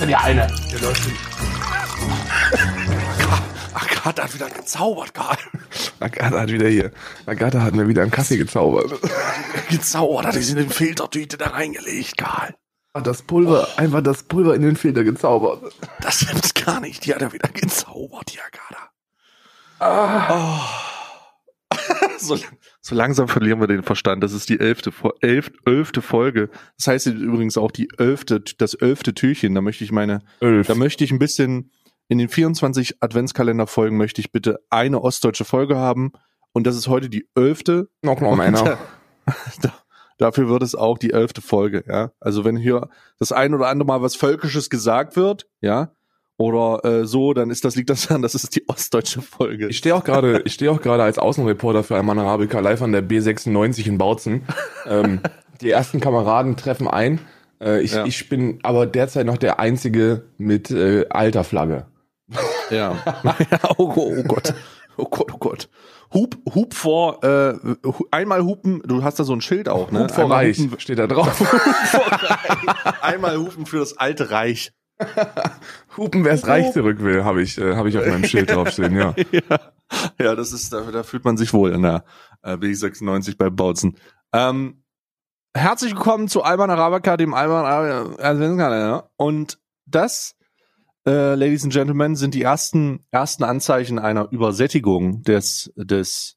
Du dir eine. Der läuft nicht. Agatha hat wieder gezaubert, Karl. Agatha hat wieder hier. Agatha hat mir wieder einen Kaffee gezaubert. Gezaubert hat sie in den Filtertüte da reingelegt, Karl. Das Pulver, einfach das Pulver in den Filter gezaubert. Das gibt's gar nicht. Die hat er wieder gezaubert, die Agatha. Ah. Oh. so, so, langsam verlieren wir den Verstand. Das ist die elfte, elf, elfte Folge. Das heißt übrigens auch die elfte, das elfte Türchen. Da möchte ich meine, Elf. da möchte ich ein bisschen in den 24 Adventskalenderfolgen möchte ich bitte eine ostdeutsche Folge haben. Und das ist heute die elfte. Noch mal einer. dafür wird es auch die elfte Folge, ja. Also wenn hier das ein oder andere Mal was Völkisches gesagt wird, ja, oder äh, so, dann ist das liegt das daran, das ist die ostdeutsche Folge. Ich stehe auch gerade, ich stehe auch gerade als Außenreporter für Alman Arabica live an der B96 in Bautzen. ähm, die ersten Kameraden treffen ein. Äh, ich, ja. ich bin aber derzeit noch der einzige mit äh, alter Flagge. Ja. oh, oh Gott. Oh Gott, oh Gott. Hub, Hub vor, äh, einmal hupen, du hast da so ein Schild auch, ne? Hub vor einmal Reich hupen, steht da drauf. einmal hupen für das alte Reich. hupen, wer es Reich zurück will, habe ich, äh, hab ich auf meinem Schild draufstehen, ja. ja. Ja, das ist, da, da fühlt man sich wohl in der äh, B96 bei Bautzen. Ähm, herzlich willkommen zu Alman Arabica, dem Alman Arabica Und das äh, Ladies and Gentlemen, sind die ersten, ersten Anzeichen einer Übersättigung des, des,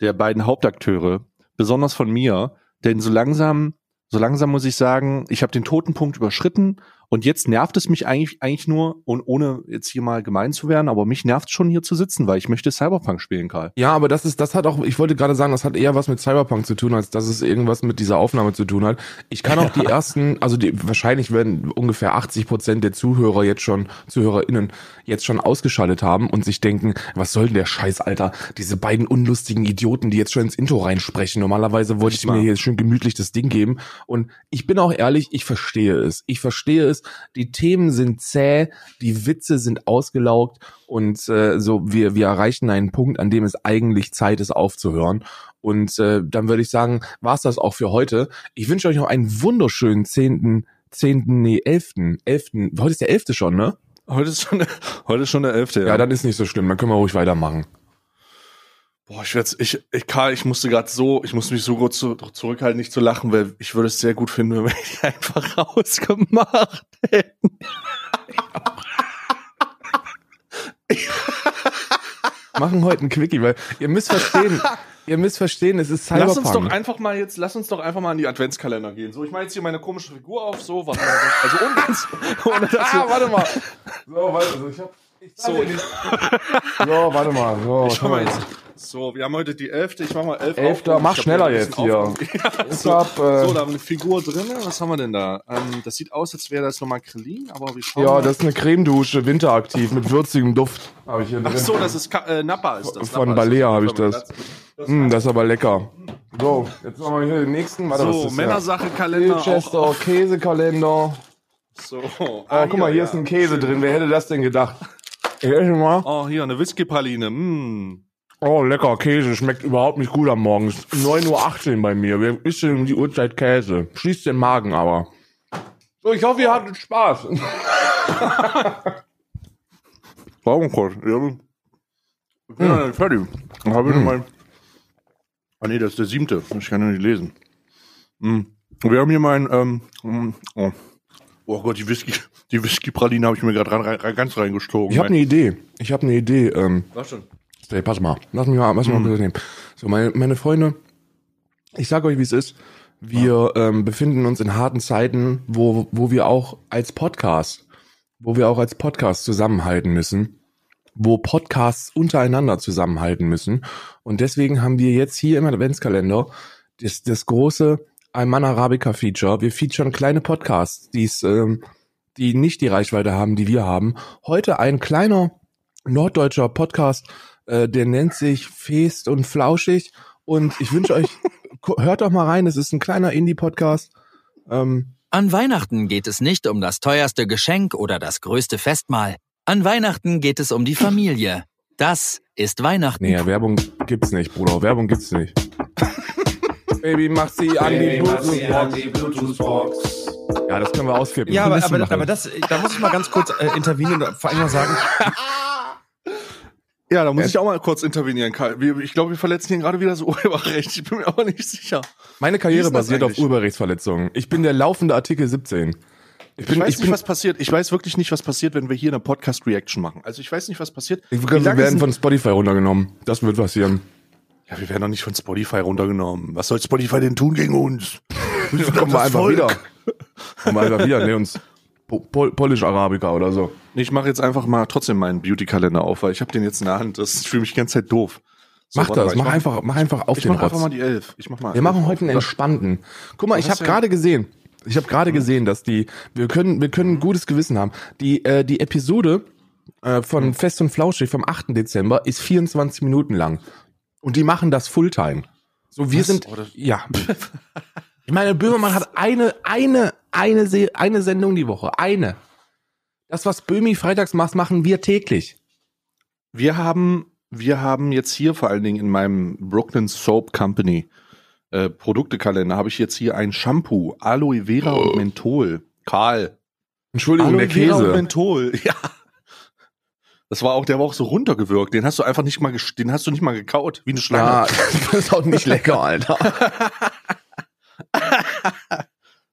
der beiden Hauptakteure, besonders von mir, denn so langsam, so langsam muss ich sagen, ich habe den Totenpunkt überschritten und jetzt nervt es mich eigentlich, eigentlich nur, und ohne jetzt hier mal gemein zu werden, aber mich nervt schon hier zu sitzen, weil ich möchte Cyberpunk spielen, Karl. Ja, aber das ist, das hat auch, ich wollte gerade sagen, das hat eher was mit Cyberpunk zu tun, als dass es irgendwas mit dieser Aufnahme zu tun hat. Ich kann auch die ersten, also die, wahrscheinlich werden ungefähr 80 Prozent der Zuhörer jetzt schon, ZuhörerInnen jetzt schon ausgeschaltet haben und sich denken, was soll denn der Scheiß, Alter? Diese beiden unlustigen Idioten, die jetzt schon ins Intro reinsprechen. Normalerweise wollte ich mir hier schön gemütlich das Ding geben. Und ich bin auch ehrlich, ich verstehe es. Ich verstehe es. Die Themen sind zäh, die Witze sind ausgelaugt und äh, so wir wir erreichen einen Punkt, an dem es eigentlich Zeit ist aufzuhören. Und äh, dann würde ich sagen, war's das auch für heute. Ich wünsche euch noch einen wunderschönen zehnten, zehnten, nee, elften, elften. Heute ist der elfte schon, ne? Heute ist schon, der, heute ist schon der elfte. Ja. ja, dann ist nicht so schlimm. Dann können wir ruhig weitermachen. Boah, ich werde ich, ich, Karl, ich musste gerade so, ich musste mich so gut zu, zurückhalten, nicht zu lachen, weil ich würde es sehr gut finden, wenn wir die einfach rausgemacht hätten. Machen heute einen Quickie, weil ihr müsst verstehen, ihr müsst verstehen, es ist Cyberpunk. Lass uns doch einfach mal jetzt, lass uns doch einfach mal in die Adventskalender gehen. So, ich mache jetzt hier meine komische Figur auf, so, warte mal, also ohne, ganz, ohne dass ah, warte mal. So, warte, also ich hab, ich so. so, warte mal, so. Ich schau mal jetzt. So, wir haben heute die 11. Ich mach mal 11. Elfter, mach schneller jetzt hier. ja, so, hab, äh, so, da haben wir eine Figur drin. Was haben wir denn da? Ähm, das sieht aus, als wäre das nochmal Krillin, aber wir schauen Ja, mal. das ist eine Cremedusche, winteraktiv, mit würzigem Duft. Habe ich hier drin. Ach so, das ist äh, Nappa ist das. Von Balea habe ich das. Das, mm, das ist aber lecker. So, jetzt machen wir hier den nächsten. Warte, so, Männersache-Kalender. Chester, Käsekalender. So. Oh, ah, guck mal, hier ja. ist ein Käse drin. Wer hätte das denn gedacht? Ich mal. Oh, hier, eine Whisky-Praline. Mm. Oh, lecker Käse. Schmeckt überhaupt nicht gut am Morgen. 9.18 Uhr bei mir. Wer isst denn um die Uhrzeit Käse? Schließt den Magen aber. So, ich hoffe, ihr hattet Spaß. Warum kurz? Ja. Ich bin hm. fertig. Dann habe ich hm. mal. Ah nee, das ist der siebte. Ich kann ja nicht lesen. Hm. Wir haben hier mein, ähm, hm, oh. oh Gott, die Whisky, die Whisky-Praline habe ich mir gerade rein, ganz reingestogen. Ich habe eine Idee. Ich habe eine Idee. Ähm, Was schon? Hey, pass mal, lass mich mal, lass mich mal mhm. nehmen. So, meine, meine Freunde, ich sag euch, wie es ist. Wir ja. ähm, befinden uns in harten Zeiten, wo, wo wir auch als Podcast, wo wir auch als Podcast zusammenhalten müssen, wo Podcasts untereinander zusammenhalten müssen. Und deswegen haben wir jetzt hier im Adventskalender das, das große Alman Arabica Feature. Wir featuren kleine Podcasts, die's, ähm, die nicht die Reichweite haben, die wir haben. Heute ein kleiner norddeutscher Podcast äh, der nennt sich Fest und Flauschig. Und ich wünsche euch, hört doch mal rein, es ist ein kleiner Indie-Podcast. Ähm, An Weihnachten geht es nicht um das teuerste Geschenk oder das größte Festmahl. An Weihnachten geht es um die Familie. Das ist Weihnachten. Nee, Werbung gibt's nicht, Bruder. Werbung gibt's nicht. Baby, mach sie an die Bluetooth-Box. Ja, das können wir ausflippen. Ja, aber, aber, aber das, da muss ich mal ganz kurz äh, intervenieren und vor allem mal sagen, Ja, da muss ich auch mal kurz intervenieren, Karl. Ich glaube, wir verletzen hier gerade wieder so Urheberrecht. Ich bin mir aber nicht sicher. Meine Karriere basiert auf eigentlich? Urheberrechtsverletzungen. Ich bin der laufende Artikel 17. Ich Ich bin, weiß ich nicht, was passiert. Ich weiß wirklich nicht, was passiert, wenn wir hier eine Podcast-Reaction machen. Also ich weiß nicht, was passiert. wir werden von Spotify runtergenommen. Das wird passieren. ja, wir werden doch nicht von Spotify runtergenommen. Was soll Spotify denn tun gegen uns? Kommen wir einfach wieder. Kommen wir einfach wieder. Ne, uns Po- Pol Polish Arabica oder so. Ich mache jetzt einfach mal trotzdem meinen Beauty-Kalender auf, weil ich habe den jetzt in der Hand. Das für mich die ganze Zeit doof. So, mach das, mach ich einfach, mach einfach auf Ich den mach einfach Rotz. mal die elf. Ich mach mal. Wir machen heute einen entspannten. Guck mal, ich hast habe gerade gesehen, ich habe gerade gesehen, dass die, wir können, wir können ein gutes Gewissen haben. Die, äh, die Episode äh, von Fest und Flauschig vom 8. Dezember ist 24 Minuten lang. Und die machen das Fulltime. So, wir Was? sind, Oh, ja. Ich meine, Böhmermann hat eine, eine, eine, Se eine Sendung die Woche. Eine. Das, was Böhmi freitags macht, machen wir täglich. Wir haben, wir haben jetzt hier vor allen Dingen in meinem Brooklyn Soap Company äh, Produktekalender habe ich jetzt hier ein Shampoo, Aloe Vera und Menthol. Karl. Entschuldigung, Aloe der Vera und Käse. Menthol. Ja. Das war auch, der war auch so runtergewirkt. Den hast du einfach nicht mal, den hast du nicht mal gekaut, wie eine Schlange. Ja, das ist auch nicht lecker, Alter.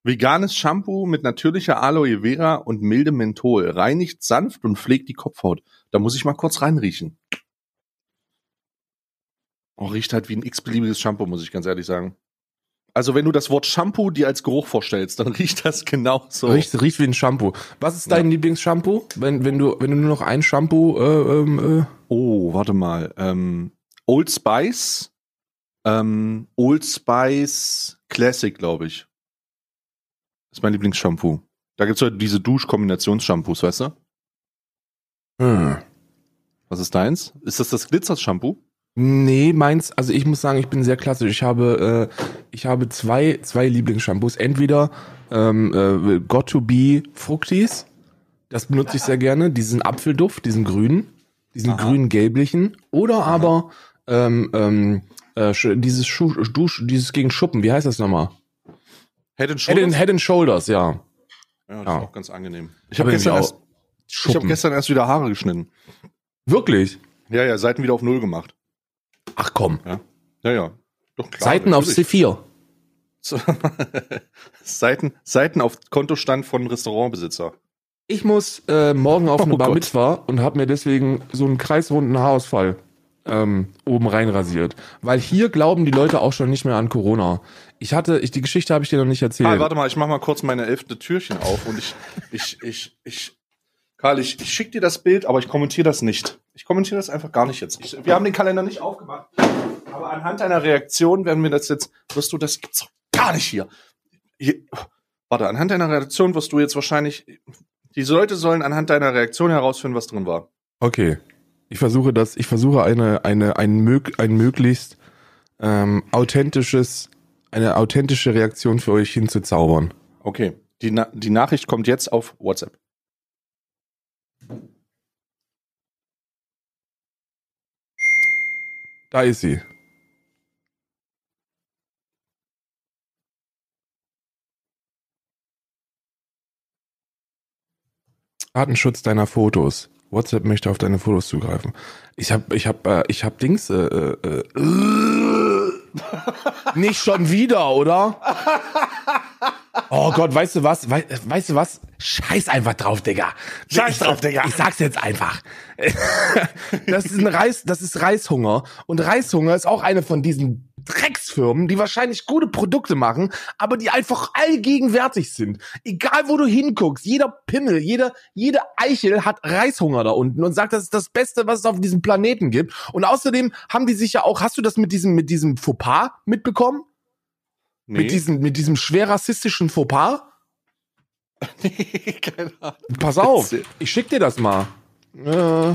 Veganes Shampoo mit natürlicher Aloe Vera und mildem Menthol. Reinigt sanft und pflegt die Kopfhaut. Da muss ich mal kurz reinriechen. Oh, riecht halt wie ein x-beliebiges Shampoo, muss ich ganz ehrlich sagen. Also wenn du das Wort Shampoo dir als Geruch vorstellst, dann riecht das genauso. Riecht, riecht wie ein Shampoo. Was ist dein Lieblingsshampoo? Wenn, wenn du, wenn du nur noch ein Shampoo, äh, ähm, äh, Oh, warte mal. Ähm, Old Spice. Ähm, Old Spice Classic, glaube ich. Das ist mein Lieblingsshampoo. Da gibt's halt diese Duschkombinationsshampoos, weißt du? hm. Was ist deins? Ist das das Glitzer-Shampoo? Nee, meins, also ich muss sagen, ich bin sehr klassisch. Ich habe, äh, ich habe zwei, zwei Lieblingsshampoos. Entweder ähm, äh, Got to Be Fructis, das benutze ich sehr gerne, diesen Apfelduft, diesen grünen, diesen Aha. grün-gelblichen. Oder aber ähm, ähm, äh, dieses Schuh, Dusch, dieses gegen Schuppen, wie heißt das nochmal? Head and Head and, Head and Shoulders, ja. Ja, das Ja. ist auch ganz angenehm. Ich habe gestern, irgendwie erst- ich hab gestern erst wieder Haare geschnitten. Wirklich? Ja, ja, Seiten wieder auf Null gemacht. Ach komm. Ja, ja. Doch, klar, Seiten auf natürlich. C4. So- Seiten, Seiten auf Kontostand von Restaurantbesitzer. Ich muss äh, morgen auf eine Oh Bar Gott. Mitzwa und habe mir deswegen so einen kreisrunden Haarausfall ähm, oben rein rasiert. Weil hier glauben die Leute auch schon nicht mehr an Corona. Ich hatte, ich, die Geschichte habe ich dir noch nicht erzählt. Karl, warte mal, ich mach mal kurz meine elfte Türchen auf und ich, ich, ich, ich, Karl, ich, ich schick dir das Bild, aber ich kommentiere das nicht. Ich kommentiere das einfach gar nicht jetzt. Ich, wir haben den Kalender nicht aufgemacht, aber anhand deiner Reaktion werden wir das jetzt, wirst du, das gibt's doch gar nicht hier. hier warte, anhand deiner Reaktion wirst du jetzt wahrscheinlich, diese Leute sollen anhand deiner Reaktion herausfinden, was drin war. Okay. Ich versuche das, ich versuche eine, eine, ein, mög, ein möglichst ähm, authentisches, eine authentische Reaktion für euch hinzuzaubern. Okay, die, Na die Nachricht kommt jetzt auf WhatsApp. Da ist sie. Datenschutz deiner Fotos. WhatsApp möchte auf deine Fotos zugreifen. Ich hab, ich hab, äh, ich hab Dings. Äh, äh, äh, nicht schon wieder, oder? Oh Gott, weißt du was? Wei weißt du was? Scheiß einfach drauf, Digga. Scheiß drauf, Digga. Ich sag's jetzt einfach. das ist ein Reis, das ist Reishunger. Und Reishunger ist auch eine von diesen Drecksfirmen, die wahrscheinlich gute Produkte machen, aber die einfach allgegenwärtig sind. Egal wo du hinguckst, jeder Pimmel, jede, jede Eichel hat Reishunger da unten und sagt, das ist das Beste, was es auf diesem Planeten gibt. Und außerdem haben die sich ja auch, hast du das mit diesem, mit diesem Fauxpas mitbekommen? Nee. Mit diesem, mit diesem schwer rassistischen Fauxpas? nee, keine Ahnung. Pass auf, ich schick dir das mal. Äh,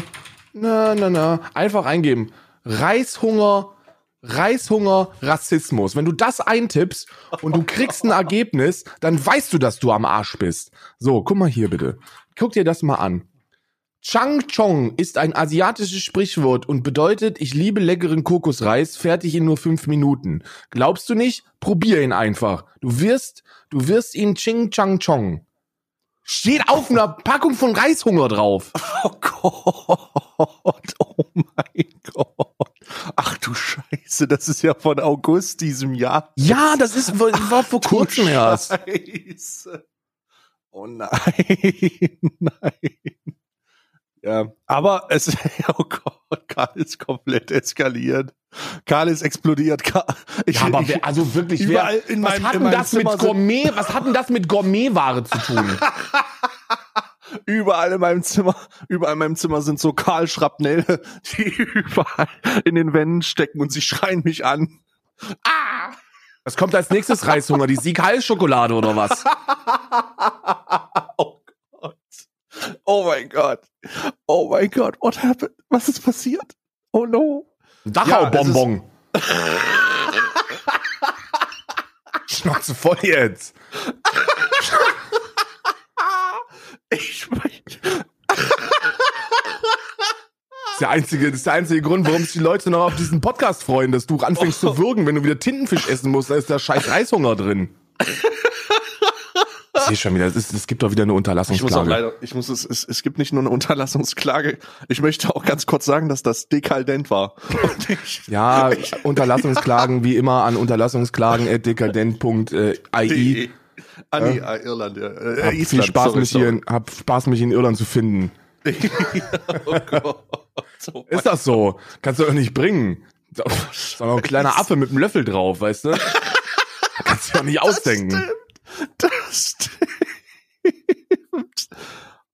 na, na, na. Einfach eingeben. Reishunger, Reishunger, Rassismus. Wenn du das eintippst und du kriegst ein Ergebnis, dann weißt du, dass du am Arsch bist. So, guck mal hier bitte. Guck dir das mal an. Chang Chong ist ein asiatisches Sprichwort und bedeutet, ich liebe leckeren Kokosreis, fertig in nur fünf Minuten. Glaubst du nicht? Probier ihn einfach. Du wirst, du wirst ihn Ching Chang Chong. Steht auf einer Packung von Reishunger drauf. Oh Gott, oh mein Gott. Ach du Scheiße, das ist ja von August diesem Jahr. Ja, das ist, war vor Du kurzem erst. Scheiße. Oh nein, nein. Ja, aber es, oh Gott, Karl ist komplett eskaliert. Karl ist explodiert. Karl, ich, Ja, aber wer, also wirklich, überall wer, in was meinem- hat in meinem das mit Zimmer sind- Gourmet, was hat denn das mit Gourmetware zu tun? überall in meinem Zimmer, überall in meinem Zimmer sind so Karl Schrapnelle, die überall in den Wänden stecken und sie schreien mich an. Ah! Was kommt als nächstes Reishunger? Die Sieg-Heil-Schokolade oder was? oh. Oh mein Gott. Oh mein Gott. What happened? Was ist passiert? Oh no. Dachau-Bonbon. Schnauze voll jetzt. Ich mein, Das ist der einzige, das ist der einzige Grund, warum sich die Leute noch auf diesen Podcast freuen, dass du anfängst zu würgen, wenn du wieder Tintenfisch essen musst, da ist da scheiß Reishunger drin. Ich sehe schon wieder, es, ist, es gibt doch wieder eine ich muss auch Unterlassungsklage. leider, ich muss es, es, es gibt nicht nur eine Unterlassungsklage. Ich möchte auch ganz kurz sagen, dass das dekadent war. Ich, Ja, Unterlassungsklagen wie immer an unterlassungsklagen.dekadent.ai. die, ah, nee, ah, Irland, ja. Äh, Hab Island, viel Spaß, sorry, mich hier in, hab Spaß, mich in Irland zu finden. oh Gott. Oh Ist das so? Kannst du doch nicht bringen. Ist doch noch ein kleiner Affe mit einem Löffel drauf, weißt du? Kannst du doch nicht ausdenken. Das stimmt.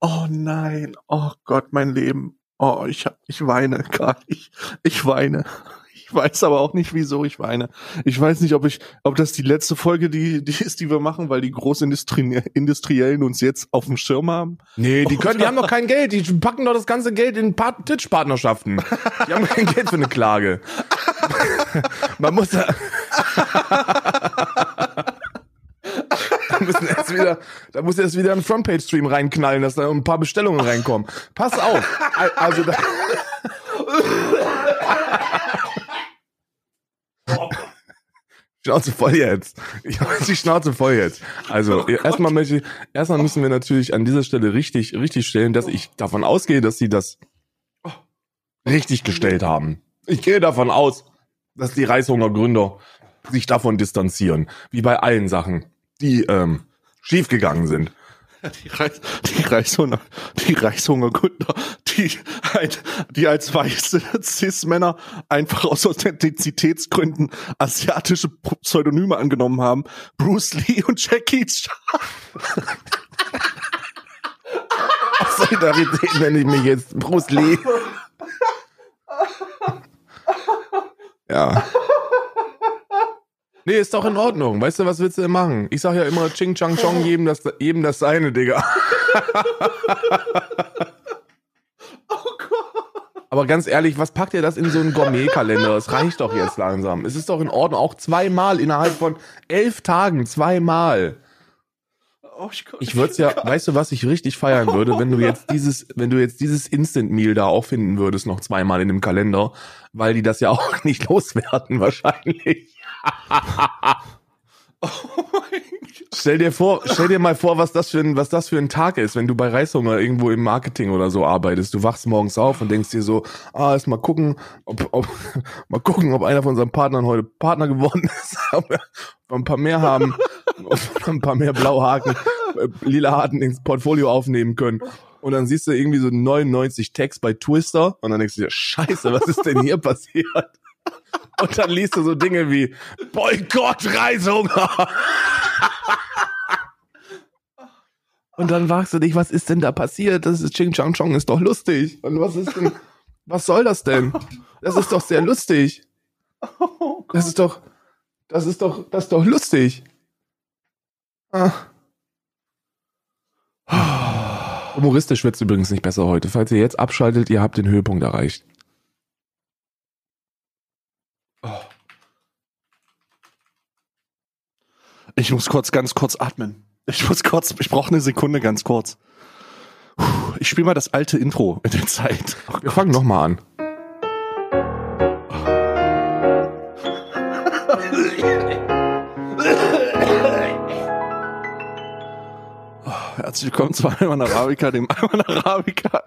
Oh nein. Oh Gott, mein Leben. Oh, ich hab, ich weine, Karl. Ich, ich weine. Ich weiß aber auch nicht, wieso ich weine. Ich weiß nicht, ob ich, ob das die letzte Folge, die, die ist, die wir machen, weil die Großindustriellen Industriellen uns jetzt auf dem Schirm haben. Nee, die können, die haben doch kein Geld. Die packen doch das ganze Geld in Part Titch-Partnerschaften. Die haben kein Geld für eine Klage. Man muss da. da müssen erst wieder, da muss erst wieder ein Frontpage-Stream reinknallen, dass da ein paar Bestellungen reinkommen. Pass auf. Al- Also da, Schnauze voll jetzt. Ich habe die Schnauze voll jetzt. Also erstmal möchte ich, erstmal müssen wir natürlich an dieser Stelle richtig, richtig stellen, dass ich davon ausgehe, dass sie das richtig gestellt haben. Ich gehe davon aus, dass die Reishungergründer sich davon distanzieren, wie bei allen Sachen, die ähm, schiefgegangen sind. Die, Reis, die Reishunger, die Reishungergründer, die, die als weiße Cis-Männer einfach aus Authentizitätsgründen asiatische Pseudonyme angenommen haben. Bruce Lee und Jackie Chan. Aus Solidarität nenne ich mich jetzt Bruce Lee. Ja. Nee, ist doch in Ordnung. Weißt du, was willst du denn machen? Ich sag ja immer Ching Chang Chong, jedem das, jedem das seine, Digga. Aber ganz ehrlich, was packt ihr das in so einen Gourmet-Kalender? Es reicht doch jetzt langsam. Es ist doch in Ordnung. Auch zweimal innerhalb von elf Tagen. Zweimal. Oh, ich, Ich würde es ja, weißt du, was ich richtig feiern würde, wenn du jetzt dieses, wenn du jetzt dieses Instant Meal da auch finden würdest, noch zweimal in dem Kalender, weil die das ja auch nicht loswerden wahrscheinlich. Stell dir vor, stell dir mal vor, was das für ein, was das für ein Tag ist, wenn du bei Reishunger irgendwo im Marketing oder so arbeitest. Du wachst morgens auf und denkst dir so, ah, erst mal gucken, ob, ob, mal gucken, ob einer von unseren Partnern heute Partner geworden ist, ob wir ein paar mehr haben, ob wir ein paar mehr Blauhaken, äh, lila Haken ins Portfolio aufnehmen können. Und dann siehst du irgendwie so 99 Tags bei Twister und dann denkst du dir, scheiße, was ist denn hier passiert? Und dann liest du so Dinge wie Boykott Reishunger. Und dann fragst du dich, was ist denn da passiert? Das ist Ching Chang Chong, ist doch lustig. Und was ist denn, was soll das denn? Das ist doch sehr lustig. Das ist doch, das ist doch, das ist doch lustig. Ah. Humoristisch wird's übrigens nicht besser heute. Falls ihr jetzt abschaltet, ihr habt den Höhepunkt erreicht. Ich muss kurz, ganz kurz atmen. Ich muss kurz, ich brauche eine Sekunde ganz kurz. Ich spiele mal das alte Intro in der Zeit. Wir fangen nochmal an. Herzlich willkommen zu Alman Arabica, dem Alman Arabica.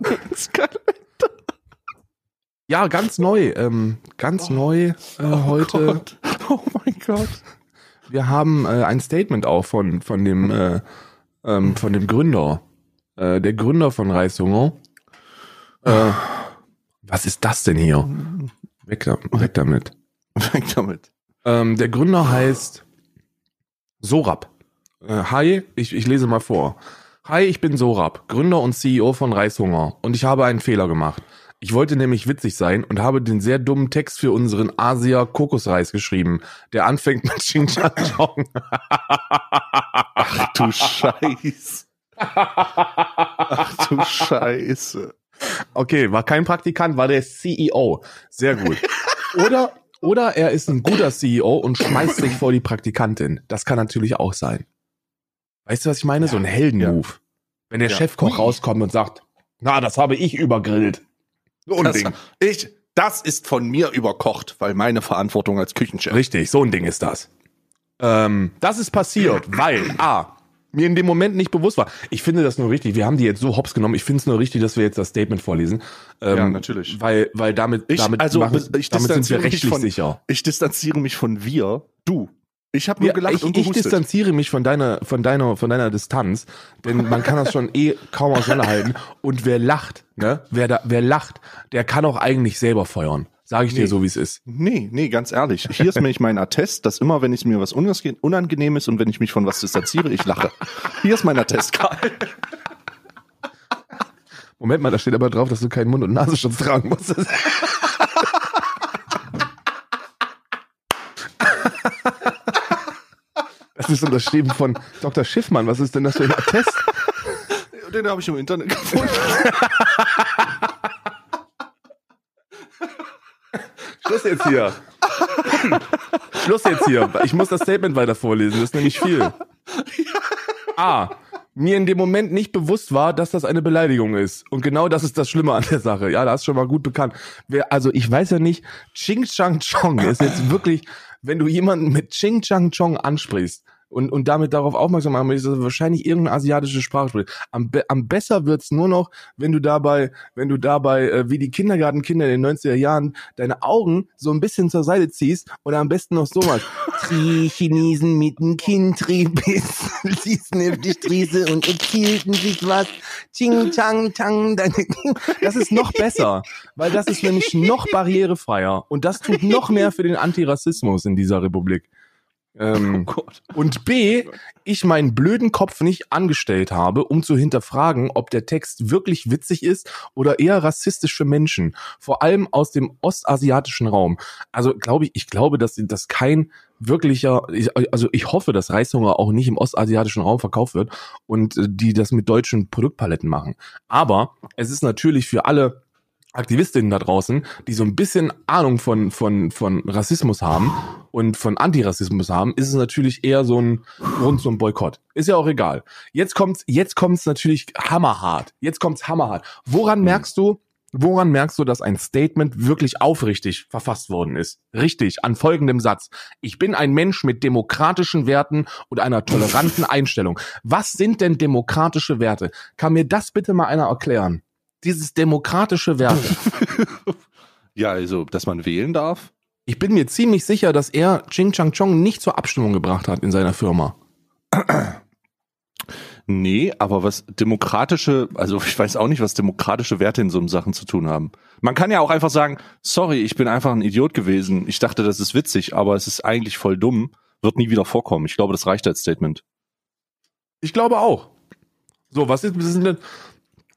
Ja, ganz neu, ähm, ganz neu äh, heute. Gott. Oh mein Gott. Wir haben äh, ein Statement auch von von dem äh, ähm, von dem Gründer, äh, der Gründer von Reishunger. Äh, was ist das denn hier? Weg, da, weg damit. Weg damit. Ähm, der Gründer heißt Sorab. Äh, hi, ich, ich lese mal vor. Hi, ich bin Sorab, Gründer und CEO von Reishunger und ich habe einen Fehler gemacht. Ich wollte nämlich witzig sein und habe den sehr dummen Text für unseren Asia Kokosreis geschrieben, der anfängt mit Chong. Ach du Scheiße. Ach du Scheiße. Okay, war kein Praktikant, war der CEO. Sehr gut. Oder, oder er ist ein guter CEO und schmeißt sich vor die Praktikantin. Das kann natürlich auch sein. Weißt du, was ich meine? so ein Heldenmove. Wenn der Ja. Chefkoch rauskommt und sagt, na, das habe ich übergrillt. So ein Ding. ich, das ist von mir überkocht, weil meine Verantwortung als Küchenchef. Richtig, so ein Ding ist das. Ähm, das ist passiert, weil A, mir in dem Moment nicht bewusst war. Ich finde das nur richtig. Wir haben die jetzt so hops genommen. Ich finde es nur richtig, dass wir jetzt das Statement vorlesen. Ähm, Ja, natürlich. Weil, weil damit, Ich- damit, also, machen, ich damit sind wir distanziere mich rechtlich von- sicher. Ich distanziere mich von wir, du. Ich habe nur Ja, gelacht ich, und ich gehustet. distanziere mich von deiner, von deiner, von deiner Distanz, denn man kann das schon eh kaum auseinanderhalten. Und wer lacht, ne, wer da, wer lacht, der kann auch eigentlich selber feuern. Sage ich dir Nee. so, wie es ist. Nee, nee, ganz ehrlich. Hier ist nämlich mein Attest, dass immer, wenn ich mir was unange- unangenehm ist und wenn ich mich von was distanziere, ich lache. Hier ist mein Attest, Karl. Moment mal, da steht aber drauf, dass du keinen Mund- und Nasenschutz tragen musst. Das ist unterschrieben von Dr. Schiffmann. Was ist denn das für ein Attest? Den habe ich im Internet gefunden. Schluss jetzt hier. Schluss jetzt hier. Ich muss das Statement weiter vorlesen. Das ist nämlich viel. A. Mir in dem Moment nicht bewusst war, dass das eine Beleidigung ist. Und genau das ist das Schlimme an der Sache. Ja, das ist schon mal gut bekannt. Wer, also ich weiß ja nicht, Ching Chang Chong ist jetzt wirklich, wenn du jemanden mit Ching Chang Chong ansprichst und, und damit darauf aufmerksam machen möchtest, dass wahrscheinlich irgendeine asiatische Sprache spricht. Am, am besser wird's nur noch, wenn du dabei, wenn du dabei, äh, wie die Kindergartenkinder in den 90er Jahren, deine Augen so ein bisschen zur Seite ziehst oder am besten noch so mal. Die Chinesen mit dem Kindtriebis ließen auf die Straße und erzielten sich was. Ching, chang, chang. Deine das ist noch besser, weil das ist nämlich noch barrierefreier und das tut noch mehr für den Antirassismus in dieser Republik. Ähm, Oh und B, ich meinen blöden Kopf nicht angestellt habe, um zu hinterfragen, ob der Text wirklich witzig ist oder eher rassistisch für Menschen, vor allem aus dem ostasiatischen Raum. Also glaube ich, ich glaube, dass das kein wirklicher, ich, also ich hoffe, dass Reishunger auch nicht im ostasiatischen Raum verkauft wird und äh, die das mit deutschen Produktpaletten machen. Aber es ist natürlich für alle Aktivistinnen da draußen, die so ein bisschen Ahnung von, von, von Rassismus haben und von Antirassismus haben, ist es natürlich eher so ein Grund zum Boykott. Ist ja auch egal. Jetzt kommt's, jetzt kommt's natürlich hammerhart. Jetzt kommt's hammerhart. Woran merkst du, woran merkst du, dass ein Statement wirklich aufrichtig verfasst worden ist? Richtig, an folgendem Satz. Ich bin ein Mensch mit demokratischen Werten und einer toleranten Einstellung. Was sind denn demokratische Werte? Kann mir das bitte mal einer erklären? Dieses demokratische Werte. Ja, also, dass man wählen darf. Ich bin mir ziemlich sicher, dass er Ching Chang Chong nicht zur Abstimmung gebracht hat in seiner Firma. Nee, aber was demokratische, also ich weiß auch nicht, was demokratische Werte in so einem Sachen zu tun haben. Man kann ja auch einfach sagen, sorry, ich bin einfach ein Idiot gewesen. Ich dachte, das ist witzig, aber es ist eigentlich voll dumm. Wird nie wieder vorkommen. Ich glaube, das reicht als Statement. Ich glaube auch. So, was, ist, was sind denn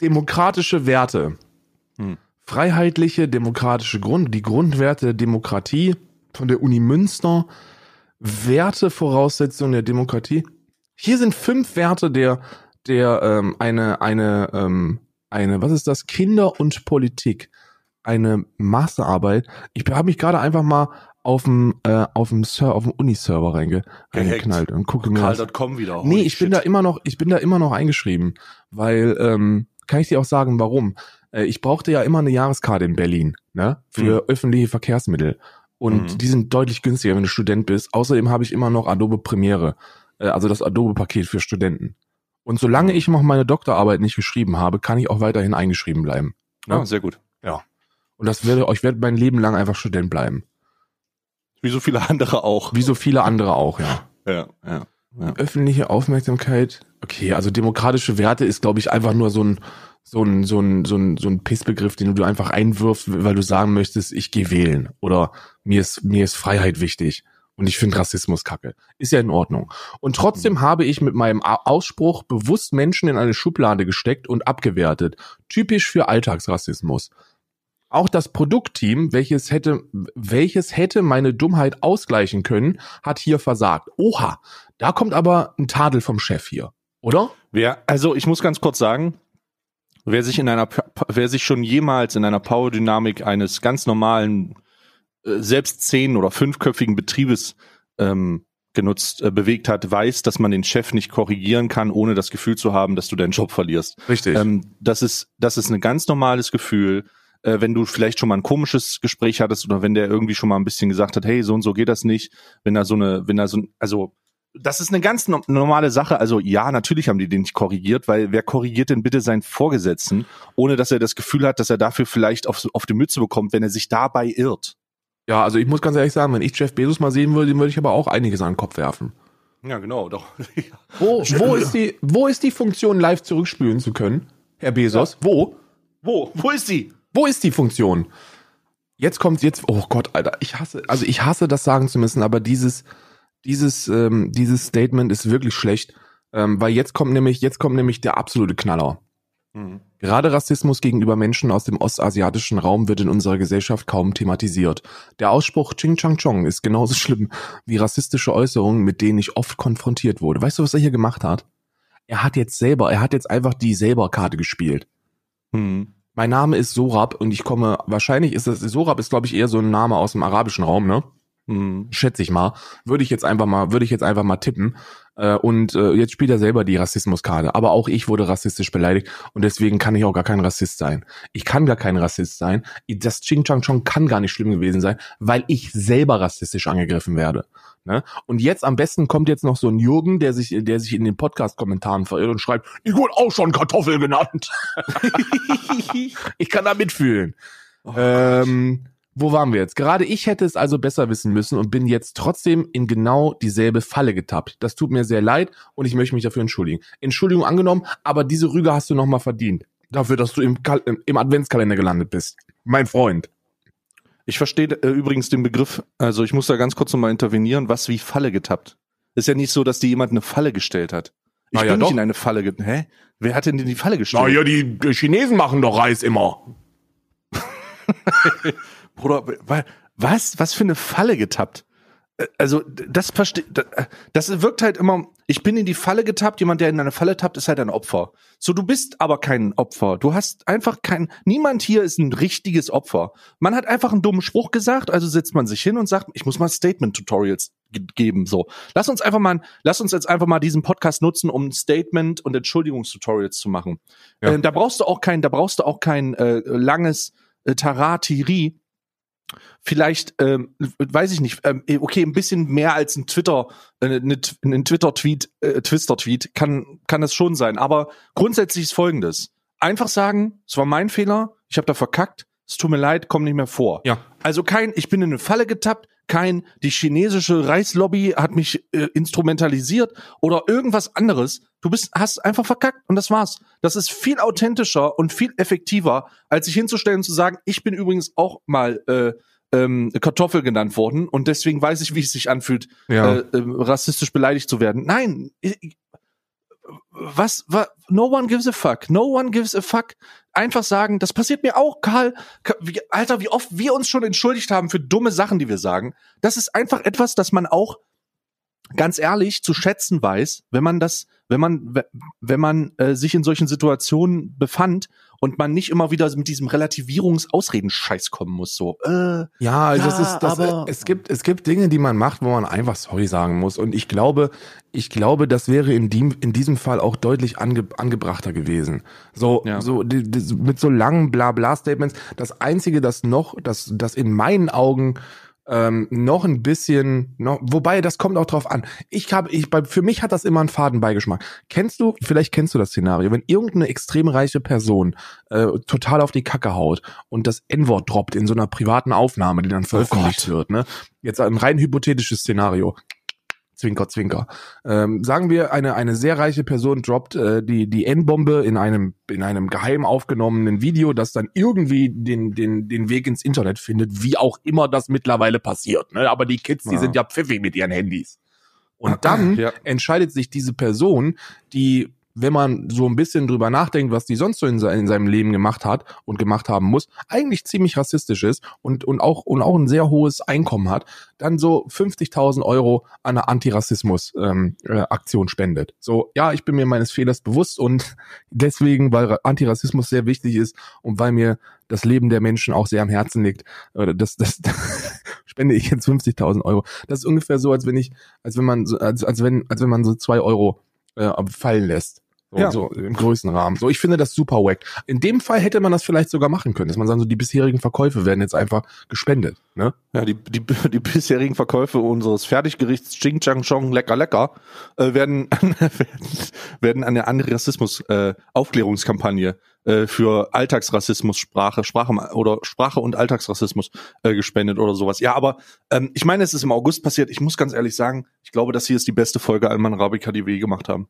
demokratische Werte? Hm. Freiheitliche, demokratische Grund, die Grundwerte der Demokratie von der Uni Münster, Wertevoraussetzungen der Demokratie. Hier sind fünf Werte der, der ähm, eine, eine, ähm, eine, was ist das? Kinder und Politik. Eine Masterarbeit. Ich habe mich gerade einfach mal auf dem, äh, auf dem, Ser auf dem Uni-Server reinge reingeknallt und gucke mir Karl.com wieder. Nee, ich bin shit. da immer noch, ich bin da immer noch eingeschrieben, weil ähm, kann ich dir auch sagen, warum. Äh, ich brauchte ja immer eine Jahreskarte in Berlin, ne, für öffentliche Verkehrsmittel. Und Mhm. die sind deutlich günstiger, wenn du Student bist. Außerdem habe ich immer noch Adobe Premiere, äh, also das Adobe-Paket für Studenten. Und solange ich noch meine Doktorarbeit nicht geschrieben habe, kann ich auch weiterhin eingeschrieben bleiben. Ja, Ja. sehr gut. Und das werde, ich werde mein Leben lang einfach Student bleiben. Wie so viele andere auch. Wie so viele andere auch, ja. Ja, ja. Ja. Öffentliche Aufmerksamkeit. Okay, also demokratische Werte ist, glaube ich, einfach nur so ein, so ein, so ein, so ein, so ein Pissbegriff, den du einfach einwirfst, weil du sagen möchtest, ich gehe wählen. Oder mir ist, mir ist Freiheit wichtig. Und ich finde Rassismus kacke. Ist ja in Ordnung. Und trotzdem habe ich mit meinem Ausspruch bewusst Menschen in eine Schublade gesteckt und abgewertet. Typisch für Alltagsrassismus. Auch das Produktteam, welches hätte, welches hätte meine Dummheit ausgleichen können, hat hier versagt. Oha, da kommt aber ein Tadel vom Chef hier, oder? Wer, also ich muss ganz kurz sagen, wer sich in einer, wer sich schon jemals in einer Power-Dynamik eines ganz normalen, äh, selbst zehn- oder fünfköpfigen Betriebes ähm, genutzt, äh, bewegt hat, weiß, dass man den Chef nicht korrigieren kann, ohne das Gefühl zu haben, dass du deinen Job verlierst. Richtig. Ähm, das ist, das ist ein ganz normales Gefühl, äh, wenn du vielleicht schon mal ein komisches Gespräch hattest oder wenn der irgendwie schon mal ein bisschen gesagt hat, hey, so und so geht das nicht, wenn er so eine, wenn er so, ein- also, das ist eine ganz no normale Sache. Also ja, natürlich haben die den nicht korrigiert, weil wer korrigiert denn bitte seinen Vorgesetzten, ohne dass er das Gefühl hat, dass er dafür vielleicht auf, auf die Mütze bekommt, wenn er sich dabei irrt. ja, also ich muss ganz ehrlich sagen, wenn ich Jeff Bezos mal sehen würde, dem würde ich aber auch einiges an den Kopf werfen. Ja, genau, doch. Wo, wo ist die, wo ist die Funktion, live zurückspülen zu können? Herr Bezos, wo? Wo? Wo ist sie? Wo ist die Funktion? Jetzt kommt jetzt, oh Gott, Alter, ich hasse, also ich hasse das sagen zu müssen, aber dieses, dieses, ähm, dieses Statement ist wirklich schlecht, ähm, weil jetzt kommt nämlich, jetzt kommt nämlich der absolute Knaller. Mhm. Gerade Rassismus gegenüber Menschen aus dem ostasiatischen Raum wird in unserer Gesellschaft kaum thematisiert. Der Ausspruch Ching Chang Chong ist genauso schlimm wie rassistische Äußerungen, mit denen ich oft konfrontiert wurde. Weißt du, was er hier gemacht hat? Er hat jetzt selber, er hat jetzt einfach die selber Karte gespielt. Mhm. Mein Name ist Sorab und ich komme, wahrscheinlich ist das, Sorab ist glaube ich eher so ein Name aus dem arabischen Raum, ne? Mhm. Schätze ich mal. Würde ich jetzt einfach mal, würde ich jetzt einfach mal tippen. Äh, und äh, jetzt spielt er selber die Rassismuskarte. Aber auch ich wurde rassistisch beleidigt und deswegen kann ich auch gar kein Rassist sein. Ich kann gar kein Rassist sein. Das Ching Chang Chong kann gar nicht schlimm gewesen sein, weil ich selber rassistisch angegriffen werde. Ne? Und jetzt am besten kommt jetzt noch so ein Jürgen, der sich, der sich in den Podcast-Kommentaren verirrt und schreibt, ich wurde auch schon Kartoffel genannt. ich kann da mitfühlen. Oh ähm, wo waren wir jetzt? Gerade ich hätte es also besser wissen müssen und bin jetzt trotzdem in genau dieselbe Falle getappt. Das tut mir sehr leid und ich möchte mich dafür entschuldigen. Entschuldigung angenommen, aber diese Rüge hast du nochmal verdient. Dafür, dass du im, Kal im Adventskalender gelandet bist. Mein Freund. Ich verstehe äh, übrigens den Begriff, also ich muss da ganz kurz nochmal intervenieren, was wie Falle getappt. Ist ja nicht so, dass dir jemand eine Falle gestellt hat. Ich Na ja, bin doch. nicht in eine Falle getappt. Hä? Wer hat denn die Falle gestellt? die, die Chinesen machen doch Reis immer. Bruder, wa- was? Was für eine Falle getappt? Äh, Also, das versteht, das wirkt halt immer, ich bin in die Falle getappt, jemand, der in eine Falle tappt, ist halt ein Opfer. So, du bist aber kein Opfer. Du hast einfach kein, niemand hier ist ein richtiges Opfer. Man hat einfach einen dummen Spruch gesagt, also setzt man sich hin und sagt, ich muss mal Statement-Tutorials ge- geben, so. Lass uns einfach mal, lass uns jetzt einfach mal diesen Podcast nutzen, um Statement- und Entschuldigungstutorials zu machen. Ja. Äh, da brauchst du auch kein, da brauchst du auch kein äh, langes äh, Taratiri, vielleicht, ähm, weiß ich nicht, ähm, okay, ein bisschen mehr als ein Twitter, äh, eine, ein Twitter-Tweet, äh, Twister-Tweet kann, kann es schon sein. Aber grundsätzlich ist folgendes. Einfach sagen, es war mein Fehler, ich habe da verkackt, es tut mir leid, komm nicht mehr vor. Ja. Also kein, ich bin in eine Falle getappt, kein, die chinesische Reislobby hat mich äh, instrumentalisiert oder irgendwas anderes. Du bist, hast einfach verkackt und das war's. Das ist viel authentischer und viel effektiver, als sich hinzustellen und zu sagen, ich bin übrigens auch mal äh, ähm, Kartoffel genannt worden und deswegen weiß ich, wie es sich anfühlt, Ja. äh, äh, rassistisch beleidigt zu werden. Nein, ich, was, was, no one gives a fuck, no one gives a fuck. Einfach sagen, das passiert mir auch, Karl. Ka- Wie, Alter, wie oft wir uns schon entschuldigt haben für dumme Sachen, die wir sagen. Das ist einfach etwas, das man auch ganz ehrlich zu schätzen weiß, wenn man das, wenn man, we- wenn man äh, sich in solchen Situationen befand und man nicht immer wieder mit diesem Relativierungs-Ausreden-Scheiß kommen muss. So, äh, Ja, also Ja, das ist, das, aber- es gibt, es gibt Dinge, die man macht, wo man einfach sorry sagen muss. Und ich glaube, ich glaube, das wäre in, dem, in diesem Fall auch deutlich ange, angebrachter gewesen. So, Ja. so, die, die, mit so langen Blabla-Statements. Das einzige, das noch, das, das in meinen Augen ähm, noch ein bisschen, noch, wobei das kommt auch drauf an. Ich habe, ich, bei, für mich hat das immer einen Fadenbeigeschmack. Kennst du, vielleicht kennst du das Szenario, wenn irgendeine extrem reiche Person äh, total auf die Kacke haut und das N-Wort droppt in so einer privaten Aufnahme, die dann veröffentlicht wird, ne? Jetzt ein rein hypothetisches Szenario. Zwinker, Zwinker. Ähm, sagen wir, eine, eine sehr reiche Person droppt äh, die, die N-Bombe in einem, in einem geheim aufgenommenen Video, das dann irgendwie den, den, den Weg ins Internet findet, wie auch immer das mittlerweile passiert. Ne? Aber die Kids, die Ja. sind ja pfiffig mit ihren Handys. Und dann Ja. entscheidet sich diese Person, die, wenn man so ein bisschen drüber nachdenkt, was die sonst so in, in seinem Leben gemacht hat und gemacht haben muss, eigentlich ziemlich rassistisch ist und, und, auch, und auch ein sehr hohes Einkommen hat, dann so 50.000 Euro an einer Antirassismus-Aktion äh, Aktion spendet. So, ja, ich bin mir meines Fehlers bewusst und deswegen, weil Ra- Antirassismus sehr wichtig ist und weil mir das Leben der Menschen auch sehr am Herzen liegt, äh, das, das, spende ich jetzt 50.000 Euro. Das ist ungefähr so, als wenn ich, als wenn man, als, als wenn, als wenn man so zwei Euro äh, fallen lässt. So, Ja. so im Größenrahmen. So, ich finde das super wack. In dem Fall hätte man das vielleicht sogar machen können, dass man sagen, so die bisherigen Verkäufe werden jetzt einfach gespendet. Ne? Ja, die, die, die bisherigen Verkäufe unseres Fertiggerichts Ching Chang Chong Lecker Lecker äh, werden, werden, werden an der Antirassismus äh, Aufklärungskampagne äh, für Alltagsrassismus Sprache Sprache oder Sprache und Alltagsrassismus äh, gespendet oder sowas. Ja, aber ähm, ich meine, es ist im August passiert. Ich muss ganz ehrlich sagen, ich glaube, das hier ist die beste Folge Alman Arabica, die wir je gemacht haben.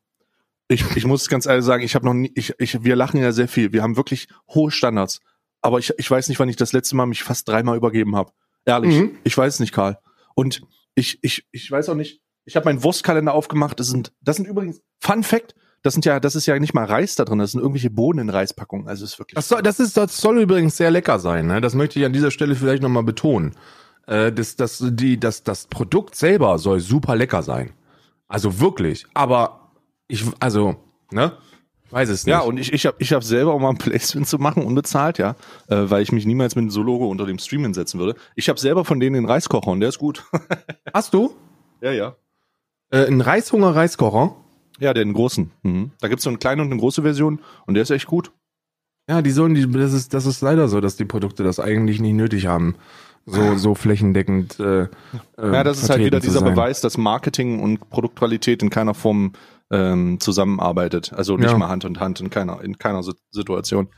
Ich, ich muss ganz ehrlich sagen, ich habe noch nie, ich, ich, wir lachen ja sehr viel. Wir haben wirklich hohe Standards. Aber ich, ich weiß nicht, wann ich das letzte Mal mich fast dreimal übergeben habe. Ehrlich, Mhm. ich weiß nicht, Karl. Und ich, ich, ich weiß auch nicht. Ich habe meinen Wurstkalender aufgemacht. Das sind, das sind übrigens Fun Fact. Das sind ja, das ist ja nicht mal Reis da drin. Das sind irgendwelche Bohnen in Reispackungen. Also es ist wirklich. Das soll, das ist, das soll übrigens sehr lecker sein. Ne? Das möchte ich an dieser Stelle vielleicht nochmal betonen. Äh, das, das, die, das, das Produkt selber soll super lecker sein. Also wirklich. Aber ich, also, ne? Weiß es nicht. Ja, und ich, ich habe ich hab selber, um mal ein Placement zu machen, unbezahlt, ja, äh, weil ich mich niemals mit so Logo unter dem Stream hinsetzen würde. Ich habe selber von denen den Reiskocher und der ist gut. hast du ja, ja. äh, einen Reishunger-Reiskocher? Ja, den großen. Mhm. Da gibt's so eine kleine und eine große Version und der ist echt gut. Ja, die sollen die, das ist, das ist leider so, dass die Produkte das eigentlich nicht nötig haben, so, so flächendeckend. Äh, äh, Ja, das ist halt wieder dieser. Beweis, dass Marketing und Produktqualität in keiner Form ähm, zusammenarbeitet. Also nicht Ja. mal Hand in Hand in keiner, in keiner Si- Situation.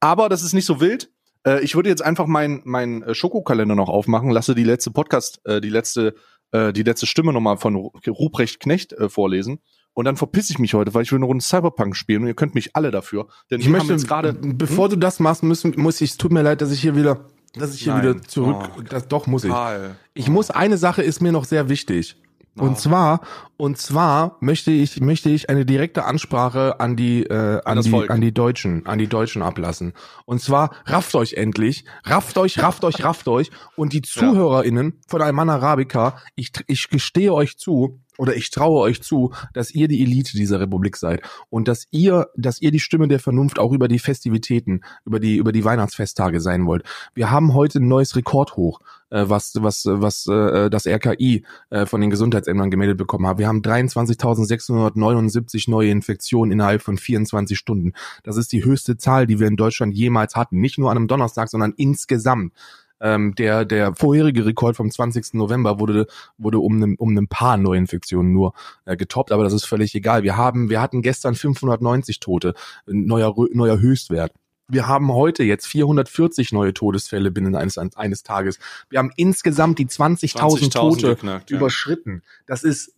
Aber das ist nicht so wild. Äh, ich würde jetzt einfach meinen mein äh, Schokokalender noch aufmachen, lasse die letzte Podcast, äh, die letzte, äh, die letzte Stimme nochmal von Ru- Ruprecht Knecht äh, vorlesen. Und dann verpiss ich mich heute, weil ich will eine Runde Cyberpunk spielen und ihr könnt mich alle dafür. Denn Ich möchte jetzt gerade. bevor du das machst, müssen, muss ich, es tut mir leid, dass ich hier wieder, dass ich hier Nein. wieder zurück, Oh. das, doch muss ich. Karl. Ich muss, eine Sache ist mir noch sehr wichtig. Und Oh. zwar, und zwar möchte ich, möchte ich eine direkte Ansprache an die, äh, an die, Volk. an die Deutschen, an die Deutschen ablassen. Und zwar, rafft euch endlich, rafft euch, rafft euch, rafft euch. Und die ZuhörerInnen von Alman Arabica, ich, ich gestehe euch zu, oder ich traue euch zu, dass ihr die Elite dieser Republik seid und dass ihr, dass ihr die Stimme der Vernunft auch über die Festivitäten, über die über die Weihnachtsfesttage sein wollt. Wir haben heute ein neues Rekordhoch, äh, was was was äh, das RKI äh, von den Gesundheitsämtern gemeldet bekommen hat. Wir haben 23.679 neue Infektionen innerhalb von 24 Stunden. Das ist die höchste Zahl, die wir in Deutschland jemals hatten. Nicht nur an einem Donnerstag, sondern insgesamt. Ähm, der, der vorherige Rekord vom 20. November wurde, wurde um, ein, um ein paar Neuinfektionen nur äh, getoppt, aber das ist völlig egal. Wir haben, wir hatten gestern 590 Tote, neuer, neuer Höchstwert. Wir haben heute jetzt 440 neue Todesfälle binnen eines, eines Tages. Wir haben insgesamt die 20.000 20.000 Tote geknackt, ja. überschritten. Das ist,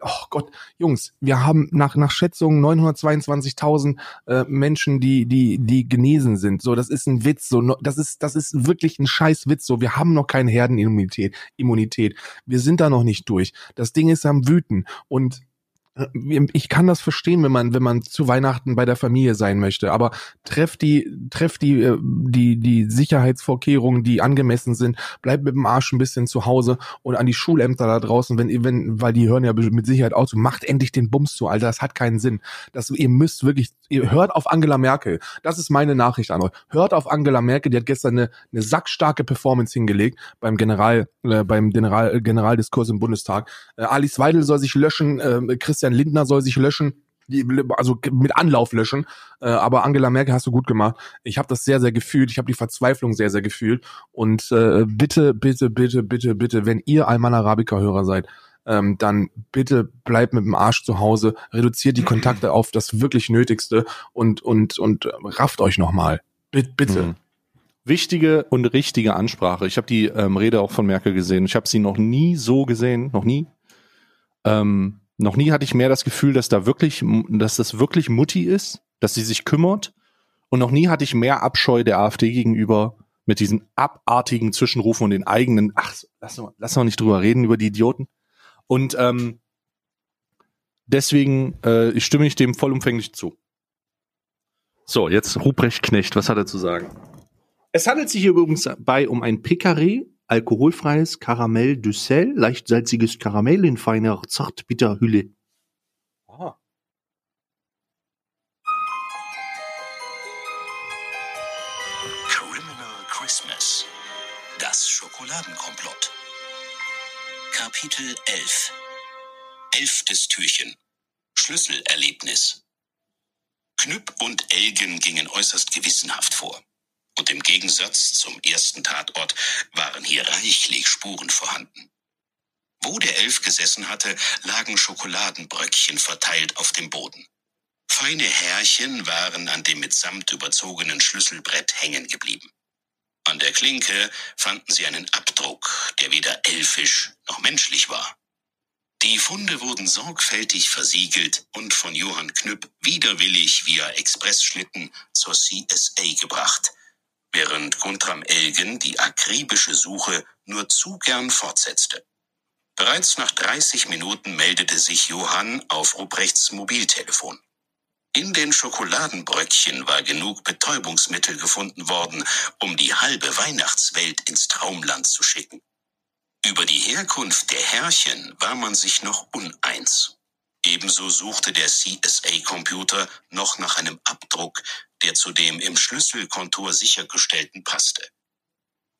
oh Gott, Jungs, wir haben nach, nach Schätzungen 922.000 äh, Menschen, die, die, die genesen sind. So, das ist ein Witz. So, das ist, das ist wirklich ein scheiß Witz. So, wir haben noch keine Herdenimmunität. Immunität. Wir sind da noch nicht durch. Das Ding ist am Wüten. Und ich kann das verstehen, wenn man, wenn man zu Weihnachten bei der Familie sein möchte, aber treff die, treff die, äh, die, die Sicherheitsvorkehrungen, die angemessen sind, bleib mit dem Arsch ein bisschen zu Hause und an die Schulämter da draußen, wenn, wenn, weil die hören ja mit Sicherheit auch zu, macht endlich den Bums zu, Alter, das hat keinen Sinn. Das, ihr müsst wirklich, ihr hört auf Angela Merkel. Das ist meine Nachricht an euch. Hört auf Angela Merkel, die hat gestern eine, eine sackstarke Performance hingelegt beim General, äh, beim General, äh, Generaldiskurs im Bundestag. Äh, Alice Weidel soll sich löschen, äh, Christian Lindner soll sich löschen, also mit Anlauf löschen. Äh, aber Angela Merkel hast du gut gemacht. Ich habe das sehr, sehr gefühlt. Ich habe die Verzweiflung sehr, sehr gefühlt. Und äh, bitte, bitte, bitte, bitte, bitte, wenn ihr Alman Arabica-Hörer seid, ähm, dann bitte bleibt mit dem Arsch zu Hause, reduziert die Kontakte auf das wirklich Nötigste und und und rafft euch nochmal. Bitte. Mhm. Wichtige und richtige Ansprache. Ich habe die ähm, Rede auch von Merkel gesehen. Ich habe sie noch nie so gesehen, noch nie. Ähm, noch nie hatte ich mehr das Gefühl, dass da wirklich, dass das wirklich Mutti ist, dass sie sich kümmert. Und noch nie hatte ich mehr Abscheu der AfD gegenüber mit diesen abartigen Zwischenrufen und den eigenen, ach, lass doch, lass doch nicht drüber reden, über die Idioten. Und ähm, deswegen äh, stimme ich dem vollumfänglich zu. So, jetzt Ruprecht Knecht, was hat er zu sagen? Es handelt sich hier übrigens bei um ein Picaré, alkoholfreies Karamell de Sel, leicht salziges Karamell in feiner Zartbitterhülle. Aha. Criminal Christmas. Das Schokoladenkomplott. Kapitel 11. Elftes Türchen. Schlüsselerlebnis. Knüpp und Elgen gingen äußerst gewissenhaft vor. Und im Gegensatz zum ersten Tatort waren hier reichlich Spuren vorhanden. Wo der Elf gesessen hatte, lagen Schokoladenbröckchen verteilt auf dem Boden. Feine Härchen waren an dem mit Samt überzogenen Schlüsselbrett hängen geblieben. An der Klinke fanden sie einen Abdruck, der weder elfisch noch menschlich war. Die Funde wurden sorgfältig versiegelt und von Johann Knüpp widerwillig via Expressschlitten zur CSA gebracht, während Guntram Elgen die akribische Suche nur zu gern fortsetzte. Bereits nach 30 Minuten meldete sich Johann auf Ruprechts Mobiltelefon. In den Schokoladenbröckchen war genug Betäubungsmittel gefunden worden, um die halbe Weihnachtswelt ins Traumland zu schicken. Über die Herkunft der Herrchen war man sich noch uneins. Ebenso suchte der CSA-Computer noch nach einem Abdruck, der zu dem im Schlüsselkontur sichergestellten passte.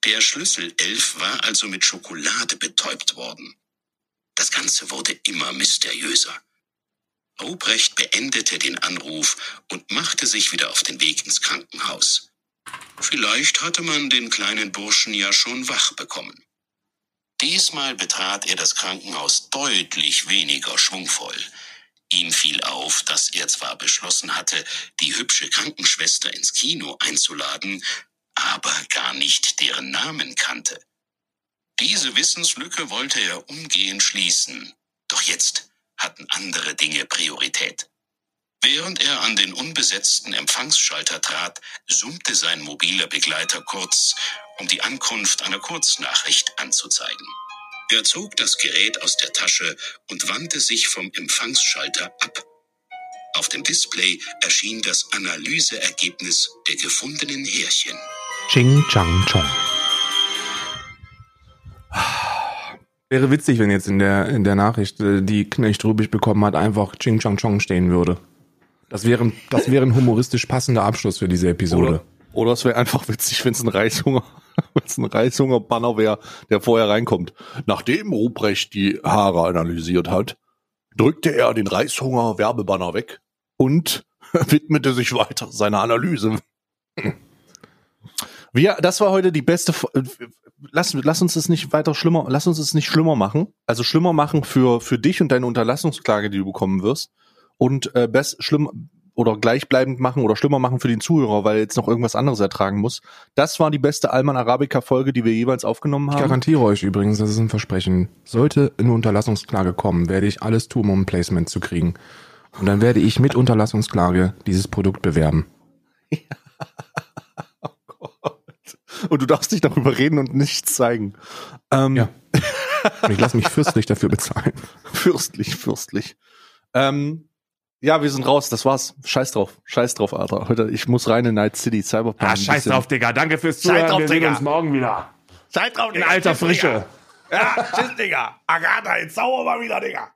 Der Schlüssel 11 war also mit Schokolade betäubt worden. Das Ganze wurde immer mysteriöser. Ruprecht beendete den Anruf und machte sich wieder auf den Weg ins Krankenhaus. Vielleicht hatte man den kleinen Burschen ja schon wach bekommen. Diesmal betrat er das Krankenhaus deutlich weniger schwungvoll. Ihm fiel auf, dass er zwar beschlossen hatte, die hübsche Krankenschwester ins Kino einzuladen, aber gar nicht deren Namen kannte. Diese Wissenslücke wollte er umgehend schließen, doch jetzt hatten andere Dinge Priorität. Während er an den unbesetzten Empfangsschalter trat, summte sein mobiler Begleiter kurz, um die Ankunft einer Kurznachricht anzuzeigen. Er zog das Gerät aus der Tasche und wandte sich vom Empfangsschalter ab. Auf dem Display erschien das Analyseergebnis der gefundenen Härchen. Ching Chang Chong. Wäre witzig, wenn jetzt in der, in der Nachricht, äh, die Knecht Rubich bekommen hat, einfach Ching Chang Chong stehen würde. Das wäre, das wäre ein humoristisch passender Abschluss für diese Episode. Oder, oder es wäre einfach witzig, wenn es ein Reishunger es ein Reishunger-Banner wäre, der vorher reinkommt. Nachdem Ruprecht die Haare analysiert hat, drückte er den Reishunger-Werbebanner weg und widmete sich weiter seiner Analyse. Wir, das war heute die beste. Lass, lass uns das nicht weiter schlimmer, lass uns es nicht schlimmer machen. Also schlimmer machen für für dich und deine Unterlassungsklage, die du bekommen wirst. Und äh, best schlimm oder gleichbleibend machen oder schlimmer machen für den Zuhörer, weil er jetzt noch irgendwas anderes ertragen muss. Das war die beste Alman Arabica Folge, die wir jeweils aufgenommen haben. Ich garantiere euch übrigens, das ist ein Versprechen. Sollte eine Unterlassungsklage kommen, werde ich alles tun, um ein Placement zu kriegen. Und dann werde ich mit Unterlassungsklage dieses Produkt bewerben. Ja. Und du darfst nicht darüber reden und nichts zeigen. Ähm. Ja. Ich lasse mich fürstlich dafür bezahlen. Fürstlich, fürstlich. Ähm, ja, wir sind raus. Das war's. Scheiß drauf. Scheiß drauf, Alter. Heute, ich muss rein in Night City. Cyberpunk. Ah, scheiß drauf, Digga. Danke fürs Scheiß Zuhören. drauf, Wir sehen Digga. uns morgen wieder. Scheiß drauf, In Digga. alter Tschüss, Digga. Frische. Ja, tschüss, Digga. Agatha, jetzt sauer mal wieder, Digga.